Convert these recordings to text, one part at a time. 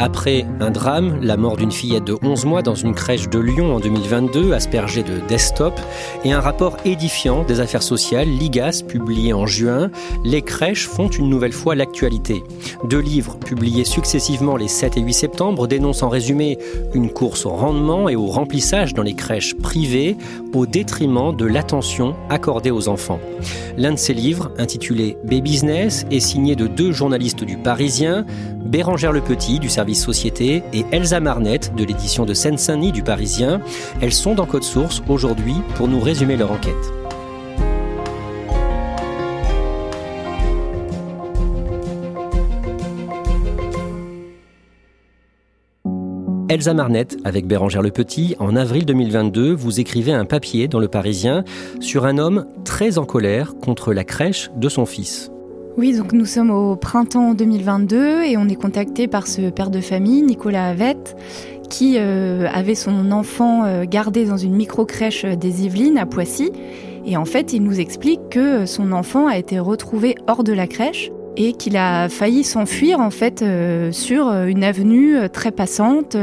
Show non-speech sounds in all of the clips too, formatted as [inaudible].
Après un drame, la mort d'une fillette de 11 mois dans une crèche de Lyon en 2022, aspergée de desktop, et un rapport édifiant des affaires sociales, l'IGAS, publié en juin, les crèches font une nouvelle fois l'actualité. Deux livres publiés successivement les 7 et 8 septembre dénoncent en résumé une course au rendement et au remplissage dans les crèches privées au détriment de l'attention accordée aux enfants. L'un de ces livres, intitulé Baby Business, est signé de deux journalistes du Parisien, Bérangère Le Petit du service Société et Elsa Marnette de l'édition de Seine-Saint-Denis du Parisien. Elles sont dans Code Source aujourd'hui pour nous résumer leur enquête. Elsa Marnette, avec Bérangère Le Petit, en avril 2022, vous écrivez un papier dans Le Parisien sur un homme très en colère contre la crèche de son fils. Oui, donc nous sommes au printemps 2022 et on est contacté par ce père de famille, Nicolas Avette, qui euh, avait son enfant euh, gardé dans une micro-crèche des Yvelines à Poissy. Et en fait, il nous explique que son enfant a été retrouvé hors de la crèche et qu'il a failli s'enfuir en fait euh, sur une avenue très passante.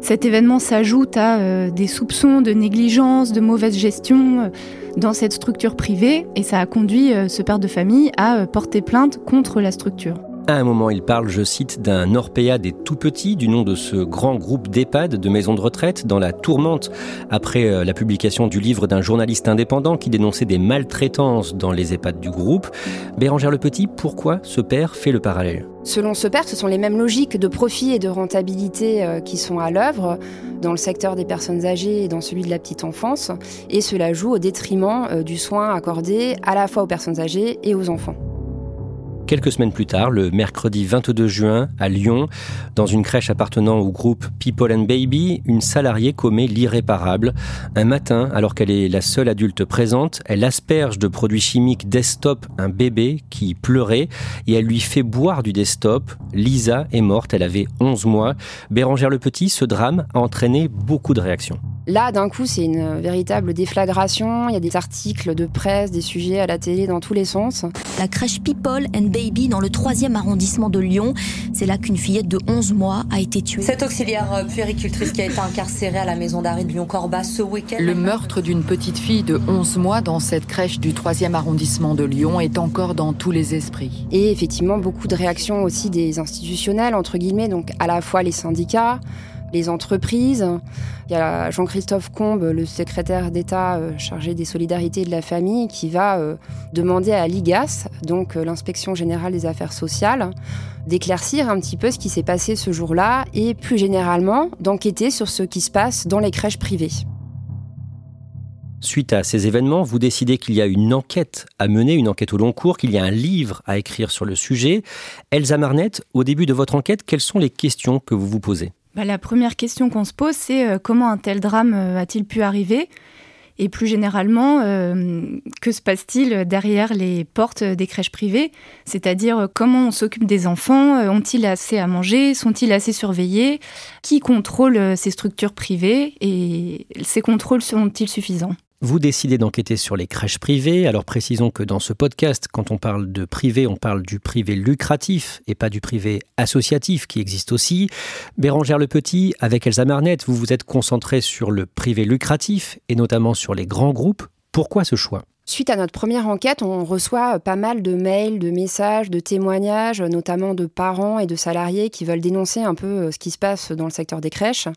Cet événement s'ajoute à des soupçons de négligence, de mauvaise gestion dans cette structure privée et ça a conduit ce père de famille à porter plainte contre la structure. À un moment, il parle, je cite, d'un Orpea des tout petits, du nom de ce grand groupe d'EHPAD, de maisons de retraite, dans la tourmente, après euh, la publication du livre d'un journaliste indépendant qui dénonçait des maltraitances dans les EHPAD du groupe. Bérangère Le Petit, pourquoi ce père fait le parallèle? Selon ce père, ce sont les mêmes logiques de profit et de rentabilité euh, qui sont à l'œuvre dans le secteur des personnes âgées et dans celui de la petite enfance, et cela joue au détriment euh, du soin accordé à la fois aux personnes âgées et aux enfants. Quelques semaines plus tard, le mercredi 22 juin, à Lyon, dans une crèche appartenant au groupe People and Baby, une salariée commet l'irréparable. Un matin, alors qu'elle est la seule adulte présente, elle asperge de produits chimiques desktop un bébé qui pleurait et elle lui fait boire du desktop. Lisa est morte, elle avait 11 mois. Bérangère Le Petit, ce drame a entraîné beaucoup de réactions. Là, d'un coup, c'est une véritable déflagration. Il y a des articles de presse, des sujets à la télé dans tous les sens. La crèche People and Baby dans le 3e arrondissement de Lyon. C'est là qu'une fillette de 11 mois a été tuée. Cette auxiliaire puéricultrice qui a été incarcérée à la maison d'arrêt de Lyon-Corba ce week-end. Le meurtre d'une petite fille de 11 mois dans cette crèche du 3e arrondissement de Lyon est encore dans tous les esprits. Et effectivement, beaucoup de réactions aussi des institutionnels, entre guillemets, donc à la fois les syndicats, les entreprises. Il y a Jean-Christophe Combe, le secrétaire d'État euh, chargé des solidarités et de la famille, qui va euh, demander à l'IGAS, donc euh, l'inspection générale des affaires sociales, d'éclaircir un petit peu ce qui s'est passé ce jour-là et plus généralement d'enquêter sur ce qui se passe dans les crèches privées. Suite à ces événements, vous décidez qu'il y a une enquête à mener, une enquête au long cours, qu'il y a un livre à écrire sur le sujet. Elsa Marnette, au début de votre enquête, quelles sont les questions que vous vous posez? Bah, la première question qu'on se pose, c'est euh, comment un tel drame euh, a-t-il pu arriver? Et plus généralement, euh, que se passe-t-il derrière les portes des crèches privées? C'est-à-dire comment on s'occupe des enfants? Ont-ils assez à manger? Sont-ils assez surveillés? Qui contrôle ces structures privées? Et ces contrôles sont-ils suffisants? Vous décidez d'enquêter sur les crèches privées. Alors précisons que dans ce podcast, quand on parle de privé, on parle du privé lucratif et pas du privé associatif qui existe aussi. Bérangère Le Petit, avec Elsa Marnette, vous vous êtes concentré sur le privé lucratif et notamment sur les grands groupes. Pourquoi ce choix? Suite à notre première enquête, on reçoit pas mal de mails, de messages, de témoignages, notamment de parents et de salariés qui veulent dénoncer un peu euh, ce qui se passe dans le secteur des crèches.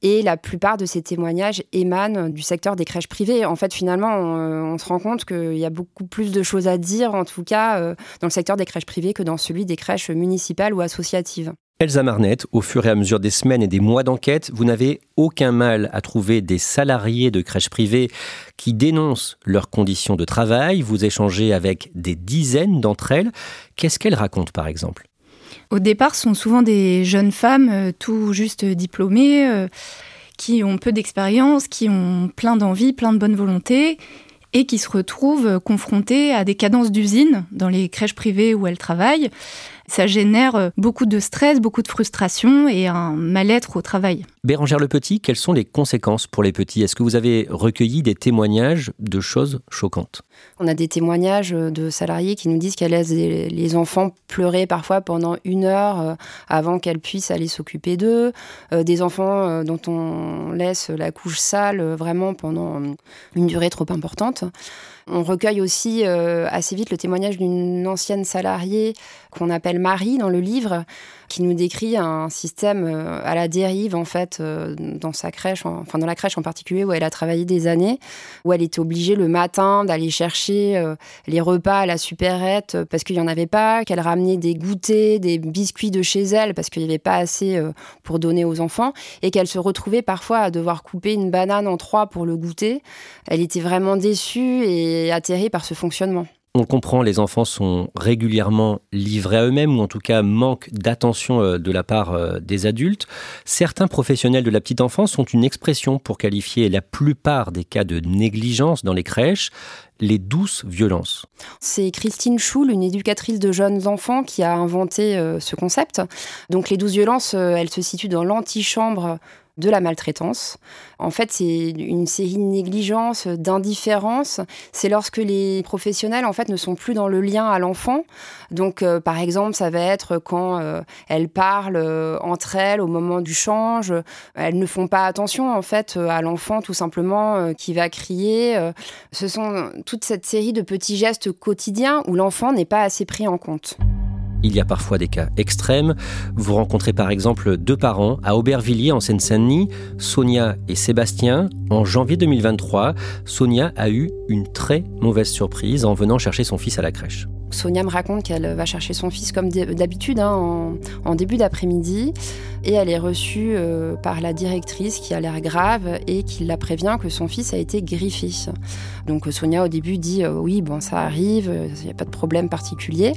Et la plupart de ces témoignages émanent du secteur des crèches privées. En fait, finalement, on, se rend compte qu'il y a beaucoup plus de choses à dire, en tout cas, euh, dans le secteur des crèches privées que dans celui des crèches municipales ou associatives. Elsa Marnette, au fur et à mesure des semaines et des mois d'enquête, vous n'avez aucun mal à trouver des salariés de crèches privées qui dénoncent leurs conditions de travail. Vous échangez avec des dizaines d'entre elles. Qu'est-ce qu'elles racontent par exemple? Au départ, ce sont souvent des jeunes femmes euh, tout juste diplômées, euh, qui ont peu d'expérience, qui ont plein d'envie, plein de bonne volonté et qui se retrouvent confrontées à des cadences d'usine dans les crèches privées où elles travaillent ça génère euh, beaucoup de stress, beaucoup de frustration et un mal-être au travail. Bérangère Le Petit, quelles sont les conséquences pour les petits? Est-ce que vous avez recueilli des témoignages de choses choquantes? On a des témoignages de salariés qui nous disent qu'elles laissent les enfants pleurer parfois pendant une heure euh, avant qu'elles puissent aller s'occuper d'eux, euh, des enfants dont on laisse la couche sale vraiment pendant une durée trop importante. On recueille aussi euh, assez vite le témoignage d'une ancienne salariée qu'on appelle Marie dans le livre, qui nous décrit un système euh, à la dérive en fait euh, dans sa crèche, enfin dans la crèche en particulier où elle a travaillé des années, où elle était obligée le matin d'aller chercher euh, les repas à la supérette parce qu'il n'y en avait pas, qu'elle ramenait des goûters, des biscuits de chez elle parce qu'il n'y avait pas assez pour donner aux enfants et qu'elle se retrouvait parfois à devoir couper une banane en trois pour le goûter. Elle était vraiment déçue et atterrée par ce fonctionnement. On comprend, les enfants sont régulièrement livrés à eux-mêmes ou en tout cas manquent d'attention euh, de la part euh, des adultes. Certains professionnels de la petite enfance ont une expression pour qualifier la plupart des cas de négligence dans les crèches les douces violences. C'est Christine Schul, une éducatrice de jeunes enfants, qui a inventé euh, ce concept. Donc les douces violences, elles se situent dans l'antichambre de la maltraitance. En fait, c'est une série de négligences, d'indifférence. C'est lorsque les professionnels, en fait, ne sont plus dans le lien à l'enfant. Donc, euh, par exemple, ça va être quand euh, elles parlent euh, entre elles au moment du change. Elles ne font pas attention, en fait, à l'enfant, tout simplement, qui va crier. ce sont toute cette série de petits gestes quotidiens où l'enfant n'est pas assez pris en compte. Il y a parfois des cas extrêmes. Vous rencontrez par exemple deux parents à Aubervilliers en Seine-Saint-Denis, Sonia et Sébastien. En janvier 2023, Sonia a eu une très mauvaise surprise en venant chercher son fils à la crèche. Sonia me raconte qu'elle va chercher son fils comme d'habitude hein, en, début d'après-midi et elle est reçue euh, par la directrice qui a l'air grave et qui la prévient que son fils a été griffé. Donc Sonia au début dit euh, oui bon ça arrive, il n'y a pas de problème particulier.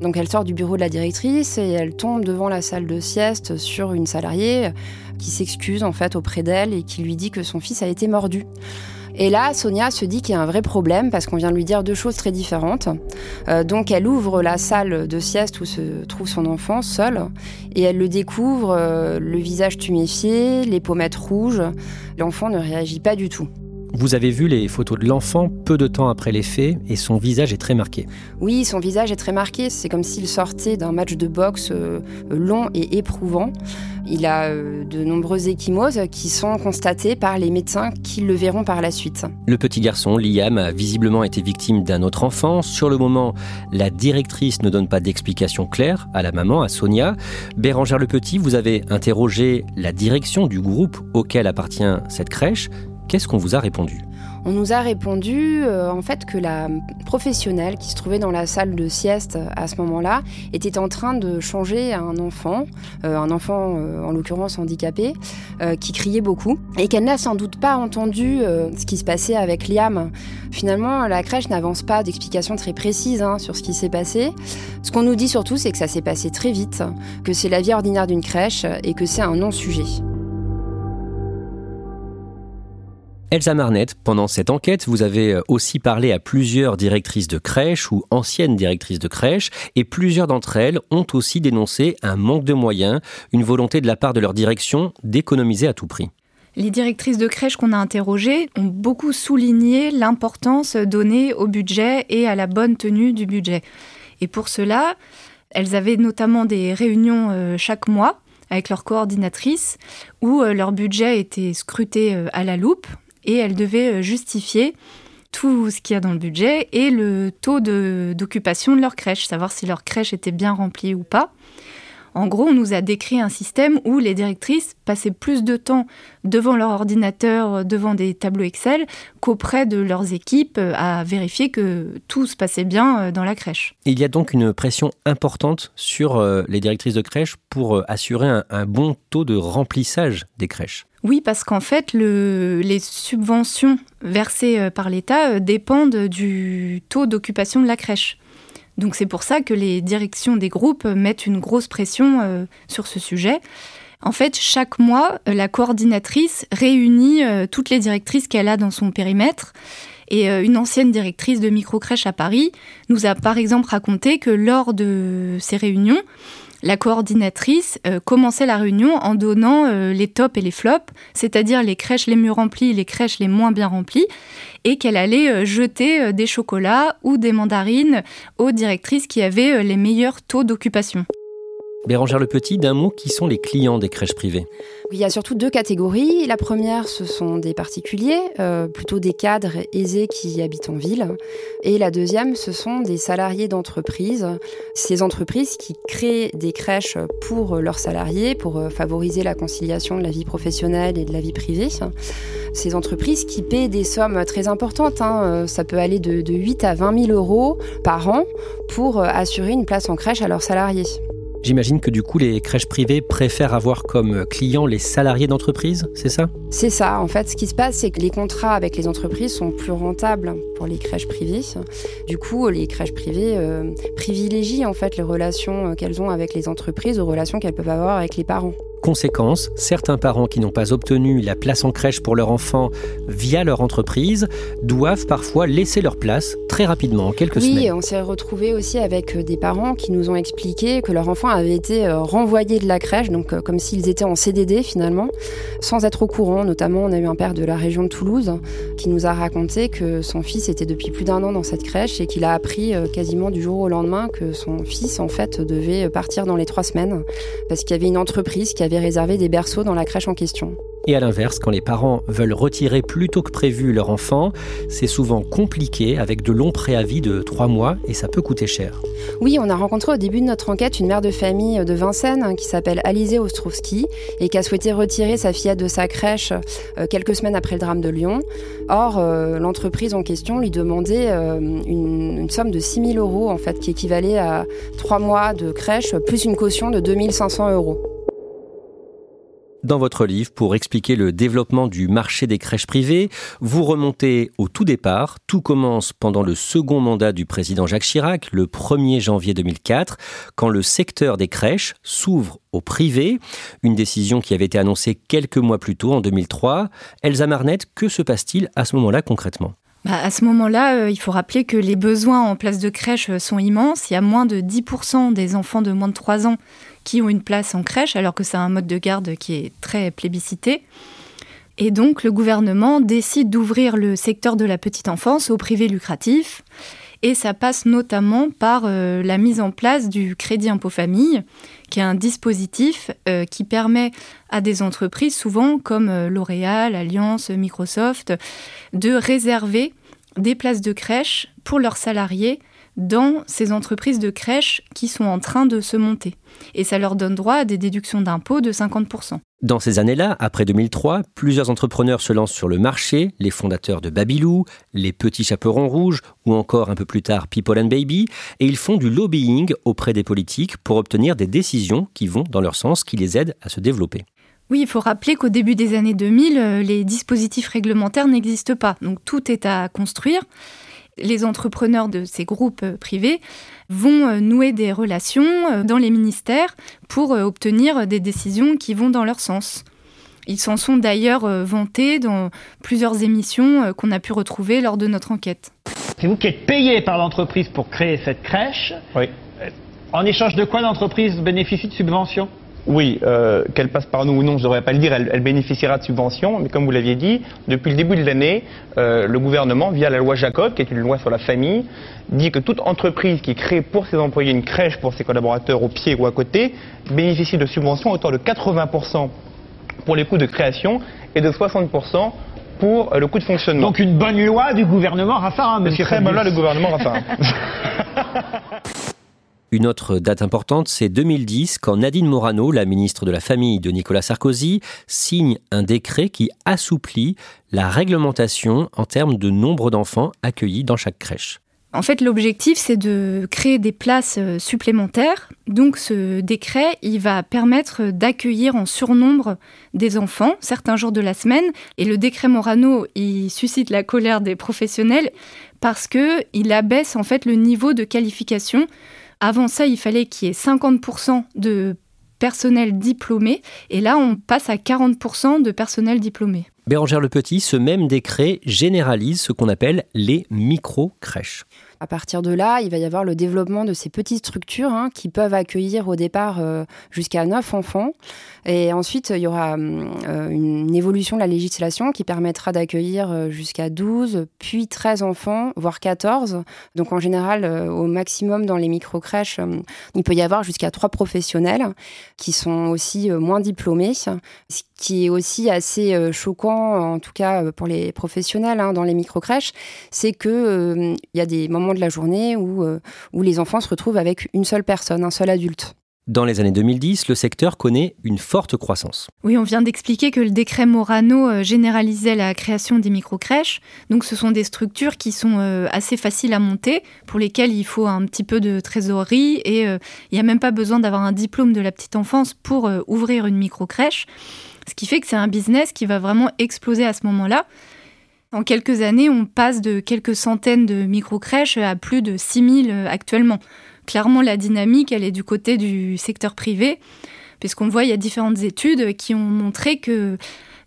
Donc elle sort du bureau de la directrice et elle tombe devant la salle de sieste sur une salariée qui s'excuse en fait auprès d'elle et qui lui dit que son fils a été mordu. Et là, Sonia se dit qu'il y a un vrai problème parce qu'on vient de lui dire deux choses très différentes. Euh, donc elle ouvre la salle de sieste où se trouve son enfant seul et elle le découvre, euh, le visage tuméfié, les pommettes rouges. L'enfant ne réagit pas du tout. Vous avez vu les photos de l'enfant peu de temps après les faits et son visage est très marqué. Oui, son visage est très marqué. C'est comme s'il sortait d'un match de boxe euh, long et éprouvant. Il a euh, de nombreuses échymoses qui sont constatées par les médecins qui le verront par la suite. Le petit garçon, Liam, a visiblement été victime d'un autre enfant. Sur le moment, la directrice ne donne pas d'explication claire à la maman, à Sonia. Bérangère Le Petit, vous avez interrogé la direction du groupe auquel appartient cette crèche. Qu'est-ce qu'on vous a répondu? On nous a répondu euh, en fait que la professionnelle qui se trouvait dans la salle de sieste à ce moment-là était en train de changer un enfant, euh, un enfant euh, en l'occurrence handicapé, qui criait beaucoup et qu'elle n'a sans doute pas entendu ce qui se passait avec Liam. Finalement, la crèche n'avance pas d'explications très précises hein, sur ce qui s'est passé. Ce qu'on nous dit surtout, c'est que ça s'est passé très vite, que c'est la vie ordinaire d'une crèche et que c'est un non-sujet. Elsa Marnette, pendant cette enquête, vous avez euh, aussi parlé à plusieurs directrices de crèches ou anciennes directrices de crèches, et plusieurs d'entre elles ont aussi dénoncé un manque de moyens, une volonté de la part de leur direction d'économiser à tout prix. Les directrices de crèche qu'on a interrogées ont beaucoup souligné l'importance donnée au budget et à la bonne tenue du budget. Et pour cela, elles avaient notamment des réunions euh, chaque mois avec leur coordinatrice où euh, leur budget était scruté à la loupe et elles devaient justifier tout ce qu'il y a dans le budget et le taux d'occupation de leur crèche, savoir si leur crèche était bien remplie ou pas. En gros, on nous a décrit un système où les directrices passaient plus de temps devant leur ordinateur, devant des tableaux Excel, qu'auprès de leurs équipes à vérifier que tout se passait bien euh, dans la crèche. Il y a donc une pression importante sur euh, les directrices de crèche pour euh, assurer un, bon taux de remplissage des crèches. Oui, parce qu'en fait, les subventions versées par l'État dépendent du taux d'occupation de la crèche. Donc c'est pour ça que les directions des groupes mettent une grosse pression euh, sur ce sujet. En fait, chaque mois, euh, la coordinatrice réunit euh, toutes les directrices qu'elle a dans son périmètre. Et une ancienne directrice de microcrèche à Paris nous a par exemple raconté que lors de ces réunions, la coordinatrice euh, commençait la réunion en donnant euh, les tops et les flops, c'est-à-dire les crèches les mieux remplies, les crèches les moins bien remplies, et qu'elle allait euh, jeter des chocolats ou des mandarines aux directrices qui avaient les meilleurs taux d'occupation. Bérangère Le Petit, d'un mot, qui sont les clients des crèches privées? Il y a surtout deux catégories. La première, ce sont des particuliers, euh, plutôt des cadres aisés qui habitent en ville. Et la deuxième, ce sont des salariés d'entreprises. Ces entreprises qui créent des crèches pour leurs salariés, pour euh, favoriser la conciliation de la vie professionnelle et de la vie privée. Ces entreprises qui paient des sommes très importantes, hein. euh, ça peut aller de, de 8 à 20 000 euros par an pour assurer une place en crèche à leurs salariés. J'imagine que du coup, les crèches privées préfèrent avoir comme clients les salariés d'entreprise, c'est ça? C'est ça. En fait, ce qui se passe, c'est que les contrats avec les entreprises sont plus rentables pour les crèches privées. Du coup, les crèches privées euh, privilégient en fait les relations euh, qu'elles ont avec les entreprises aux relations qu'elles peuvent avoir avec les parents. Conséquence, certains parents qui n'ont pas obtenu la place en crèche pour leur enfant via leur entreprise doivent parfois laisser leur place très rapidement, en quelques semaines. Oui, on s'est retrouvé aussi avec euh, des parents qui nous ont expliqué que leur enfant avait été euh, renvoyé de la crèche, donc euh, comme s'ils étaient en CDD finalement, sans être au courant. Notamment, on a eu un père de la région de Toulouse qui nous a raconté que son fils était depuis plus d'un an dans cette crèche et qu'il a appris quasiment du jour au lendemain que son fils en fait devait partir dans les trois semaines parce qu'il y avait une entreprise qui avait réservé des berceaux dans la crèche en question. Et à l'inverse, quand les parents veulent retirer plus tôt que prévu leur enfant, c'est souvent compliqué avec de longs préavis de trois mois et ça peut coûter cher. Oui, on a rencontré au début de notre enquête une mère de famille de Vincennes hein, qui s'appelle Alizé Ostrowski et qui a souhaité retirer sa fillette de sa crèche euh, quelques semaines après le drame de Lyon. Or, euh, l'entreprise en question lui demandait euh, une, une, somme de 6 000 euros en fait, qui équivalait à trois mois de crèche plus une caution de 2 500 euros dans votre livre pour expliquer le développement du marché des crèches privées. Vous remontez au tout départ. Tout commence pendant le second mandat du président Jacques Chirac, le 1er janvier 2004, quand le secteur des crèches s'ouvre au privé. Une décision qui avait été annoncée quelques mois plus tôt, en 2003. Elsa Marnette, que se passe-t-il à ce moment-là concrètement? Bah, à ce moment-là, euh, il faut rappeler que les besoins en place de crèche sont immenses. Il y a moins de 10% des enfants de moins de 3 ans qui ont une place en crèche, alors que c'est un mode de garde qui est très plébiscité. Et donc, le gouvernement décide d'ouvrir le secteur de la petite enfance au privé lucratif. Et ça passe notamment par euh, la mise en place du crédit impôt famille, qui est un dispositif qui permet à des entreprises, souvent comme L'Oréal, Alliance, Microsoft, de réserver des places de crèche pour leurs salariés dans ces entreprises de crèche qui sont en train de se monter. Et ça leur donne droit à des déductions d'impôts de 50%. Dans ces années-là, après 2003, plusieurs entrepreneurs se lancent sur le marché, les fondateurs de Babylou, les Petits Chaperons Rouges ou encore un peu plus tard People and Baby, et ils font du lobbying auprès des politiques pour obtenir des décisions qui vont dans leur sens, qui les aident à se développer. Oui, il faut rappeler qu'au début des années 2000, euh, les dispositifs réglementaires n'existent pas. Donc tout est à construire. Les entrepreneurs de ces groupes euh, privés vont euh, nouer des relations dans les ministères pour obtenir des décisions qui vont dans leur sens. Ils s'en sont d'ailleurs vantés dans plusieurs émissions qu'on a pu retrouver lors de notre enquête. C'est vous qui êtes payé par l'entreprise pour créer cette crèche. Oui. En échange de quoi l'entreprise bénéficie de subventions? Oui, euh, qu'elle passe par nous ou non, je ne devrais pas le dire, elle, bénéficiera de subventions, mais comme vous l'aviez dit, depuis le début de l'année, euh, le gouvernement, via la loi Jacob, qui est une loi sur la famille, dit que toute entreprise qui crée pour ses employés une crèche pour ses collaborateurs au pied ou à côté bénéficie de subventions à hauteur de 80% pour les coûts de création et de 60% pour euh, le coût de fonctionnement. Donc une bonne loi du gouvernement Raffarin, monsieur Très bonne loi du gouvernement Raffarin. [laughs] Une autre date importante, c'est 2010, quand Nadine Morano, la ministre de la Famille de Nicolas Sarkozy, signe un décret qui assouplit la réglementation en termes de nombre d'enfants accueillis dans chaque crèche. En fait, l'objectif, c'est de créer des places euh, supplémentaires. Donc, ce décret, il va permettre d'accueillir en surnombre des enfants certains jours de la semaine. Et le décret Morano, il suscite la colère des professionnels parce que il abaisse en fait le niveau de qualification avant ça, il fallait qu'il y ait 50% de personnel diplômé, et là, on passe à 40% de personnel diplômé. Bérangère Le Petit, ce même décret généralise ce qu'on appelle les micro-crèches. À partir de là, il va y avoir le développement de ces petites structures hein, qui peuvent accueillir au départ euh, jusqu'à 9 enfants. Et ensuite, il y aura euh, une évolution de la législation qui permettra d'accueillir euh, jusqu'à 12, puis 13 enfants, voire 14. Donc en général, au maximum dans les micro-crèches, il peut y avoir jusqu'à 3 professionnels qui sont aussi moins diplômés, qui est aussi assez choquant, en tout cas pour les professionnels hein, dans les micro-crèches, c'est qu'il il y a des moments de la journée où, euh, où les enfants se retrouvent avec une seule personne, un seul adulte. Dans les années 2010, le secteur connaît une forte croissance. Oui, on vient d'expliquer que le décret Morano euh, généralisait la création des micro-crèches. Donc ce sont des structures qui sont euh, assez faciles à monter, pour lesquelles il faut un petit peu de trésorerie et il n'y a même pas besoin d'avoir un diplôme de la petite enfance pour ouvrir une micro-crèche. Ce qui fait que c'est un business qui va vraiment exploser à ce moment-là. En quelques années, on passe de quelques centaines de micro-crèches à plus de 6000 euh, actuellement. Clairement, la dynamique, elle est du côté du secteur privé, puisqu'on voit, il y a différentes études qui ont montré que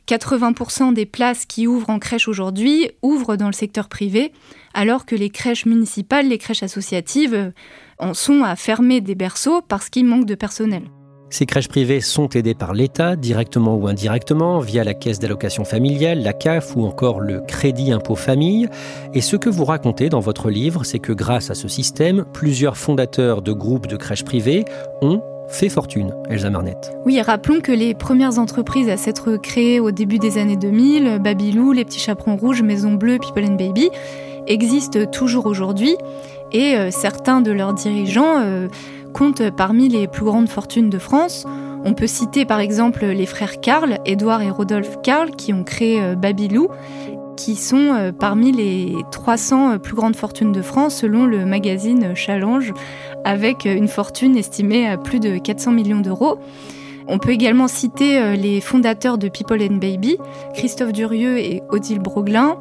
80% des places qui ouvrent en crèche aujourd'hui ouvrent dans le secteur privé, alors que les crèches municipales, les crèches associatives, euh, en sont à fermer des berceaux parce qu'il manque de personnel. Ces crèches privées sont aidées par l'État, directement ou indirectement, via la caisse d'allocation familiale, la CAF ou encore le crédit impôt famille. Et ce que vous racontez dans votre livre, c'est que grâce à ce système, plusieurs fondateurs de groupes de crèches privées ont fait fortune, Elsa Marnette. Oui, rappelons que les premières entreprises à s'être créées au début des années 2000, Babylou, Les Petits Chaperons Rouges, Maison Bleue, People Baby, existent toujours aujourd'hui et euh, certains de leurs dirigeants euh, compte parmi les plus grandes fortunes de France. On peut citer par exemple les frères Karl, Édouard et Rodolphe Karl, qui ont créé euh, Babylou, qui sont euh, parmi les 300 euh, plus grandes fortunes de France selon le magazine Challenge, avec une fortune estimée à plus de 400 millions d'euros. On peut également citer euh, les fondateurs de People and Baby, Christophe Durieux et Odile Broglin,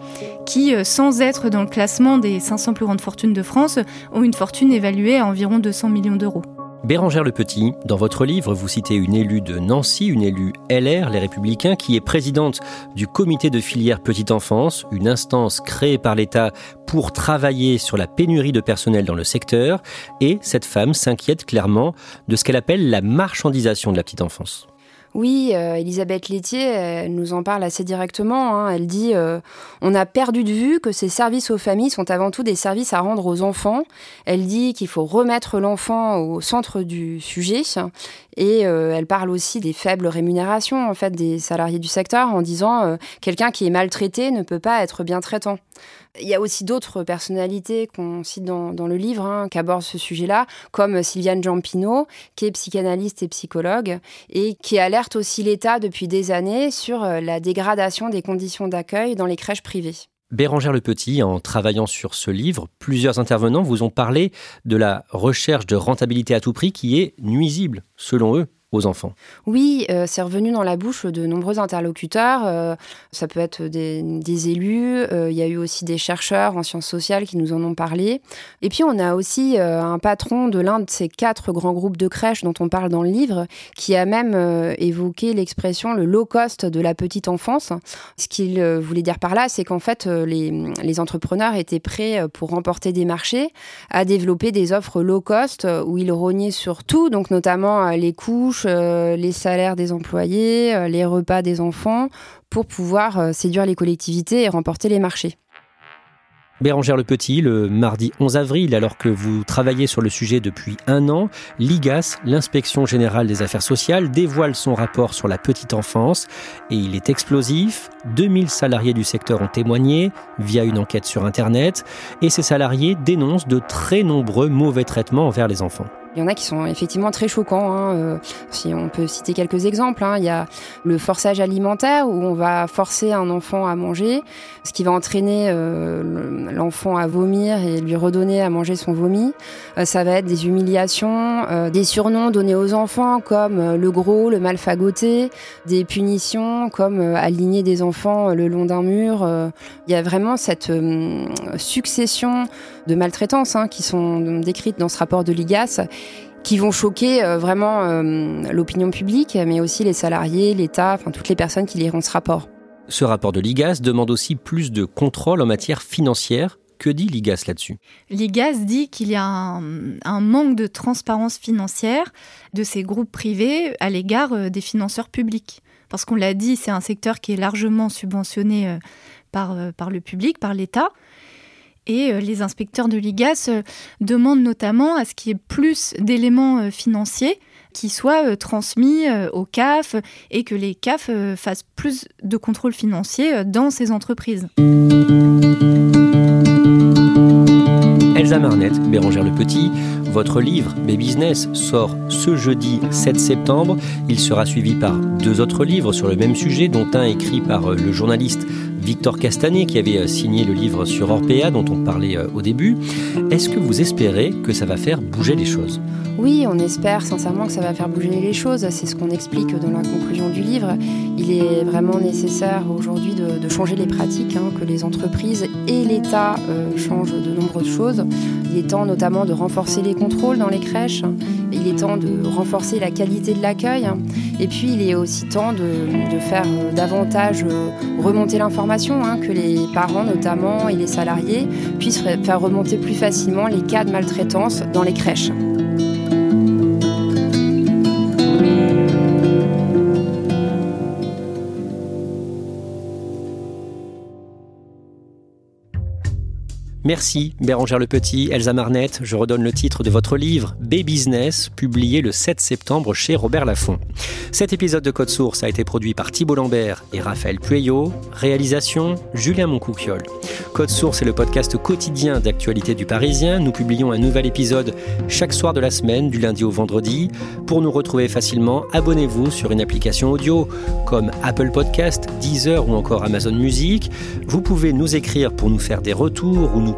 qui, euh, sans être dans le classement des 500 plus grandes fortunes de France, ont une fortune évaluée à environ 200 millions d'euros. Bérangère Le Petit, dans votre livre, vous citez une élue de Nancy, une élue LR, les Républicains, qui est présidente du comité de filière petite enfance, une instance créée par l'État pour travailler sur la pénurie de personnel dans le secteur. Et cette femme s'inquiète clairement de ce qu'elle appelle la marchandisation de la petite enfance. Oui, euh, Elisabeth Laitier nous en parle assez directement. Hein. Elle dit euh, On a perdu de vue que ces services aux familles sont avant tout des services à rendre aux enfants. Elle dit qu'il faut remettre l'enfant au centre du sujet. Et euh, elle parle aussi des faibles rémunérations en fait des salariés du secteur en disant quelqu'un qui est maltraité ne peut pas être bien traitant. Il y a aussi d'autres personnalités qu'on cite dans, le livre hein, qui abordent ce sujet-là, comme Sylviane Jampino, qui est psychanalyste et psychologue, et qui alerte aussi l'État depuis des années sur euh, la dégradation des conditions d'accueil dans les crèches privées. Bérangère Le Petit, en travaillant sur ce livre, plusieurs intervenants vous ont parlé de la recherche de rentabilité à tout prix qui est nuisible, selon eux, enfants Oui, euh, c'est revenu dans la bouche de nombreux interlocuteurs. Euh, ça peut être des, élus, euh, il y a eu aussi des chercheurs en sciences sociales qui nous en ont parlé. Et puis on a aussi un patron de l'un de ces quatre grands groupes de crèches dont on parle dans le livre, qui a même évoqué l'expression le low cost de la petite enfance. Ce qu'il voulait dire par là, c'est qu'en fait les, les, entrepreneurs étaient prêts pour remporter des marchés à développer des offres low cost où ils rognaient sur tout, donc notamment les couches, touche les salaires des employés, les repas des enfants, pour pouvoir séduire les collectivités et remporter les marchés. Bérangère Le Petit, le mardi 11 avril, alors que vous travaillez sur le sujet depuis un an, l'IGAS, l'inspection générale des affaires sociales, dévoile son rapport sur la petite enfance et il est explosif. 2000 salariés du secteur ont témoigné via une enquête sur Internet et ces salariés dénoncent de très nombreux mauvais traitements envers les enfants. Il y en a qui sont effectivement très choquants. Hein. Euh, si on peut citer quelques exemples, hein. il y a le forçage alimentaire où on va forcer un enfant à manger, ce qui va entraîner euh, l'enfant à vomir et lui redonner à manger son vomi. Euh, ça va être des humiliations, des surnoms donnés aux enfants comme le gros, le mal fagoté, des punitions comme aligner des enfants le long d'un mur. Il y a vraiment cette succession de maltraitances hein, qui sont décrites dans ce rapport de l'IGAS qui vont choquer euh, vraiment euh, l'opinion publique, mais aussi les salariés, l'État, enfin toutes les personnes qui liront ce rapport. Ce rapport de l'IGAS demande aussi plus de contrôle en matière financière. Que dit l'IGAS là-dessus? L'IGAS dit qu'il y a un, manque de transparence financière de ces groupes privés à l'égard euh, des financeurs publics. Parce qu'on l'a dit, c'est un secteur qui est largement subventionné par, par le public, par l'État. Et euh, les inspecteurs de l'IGAS euh, demandent notamment à ce qu'il y ait plus d'éléments euh, financiers qui soient transmis au CAF et que les CAF fassent plus de contrôle financier dans ces entreprises. Elsa Marnette, Bérangère Le Petit, votre livre Mes Business sort ce jeudi 7 septembre. Il sera suivi par deux autres livres sur le même sujet, dont un écrit par le journaliste Victor Castanet qui avait euh, signé le livre sur Orpea dont on parlait euh, au début. Est-ce que vous espérez que ça va faire bouger les choses? Oui, on espère sincèrement que ça va faire bouger les choses. C'est ce qu'on explique dans la conclusion du livre. Il est vraiment nécessaire aujourd'hui de, changer les pratiques, hein, que les entreprises et l'État euh, changent de nombreuses choses. Il est temps notamment de renforcer les contrôles dans les crèches. Il est temps de renforcer la qualité de l'accueil. Et puis il est aussi temps de, faire davantage remonter l'information Hein, que les parents notamment et les salariés puissent faire remonter plus facilement les cas de maltraitance dans les crèches. Merci Bérangère Le Petit, Elsa Marnette. Je redonne le titre de votre livre B-Business, publié le 7 septembre chez Robert Laffont. Cet épisode de Code Source a été produit par Thibault Lambert et Raphaël Pueyo. Réalisation Julien Moncouquiole. Code Source est le podcast quotidien d'actualité du Parisien. Nous publions un nouvel épisode chaque soir de la semaine, du lundi au vendredi. Pour nous retrouver facilement, abonnez-vous sur une application audio comme Apple Podcast, Deezer ou encore Amazon Music. Vous pouvez nous écrire pour nous faire des retours ou nous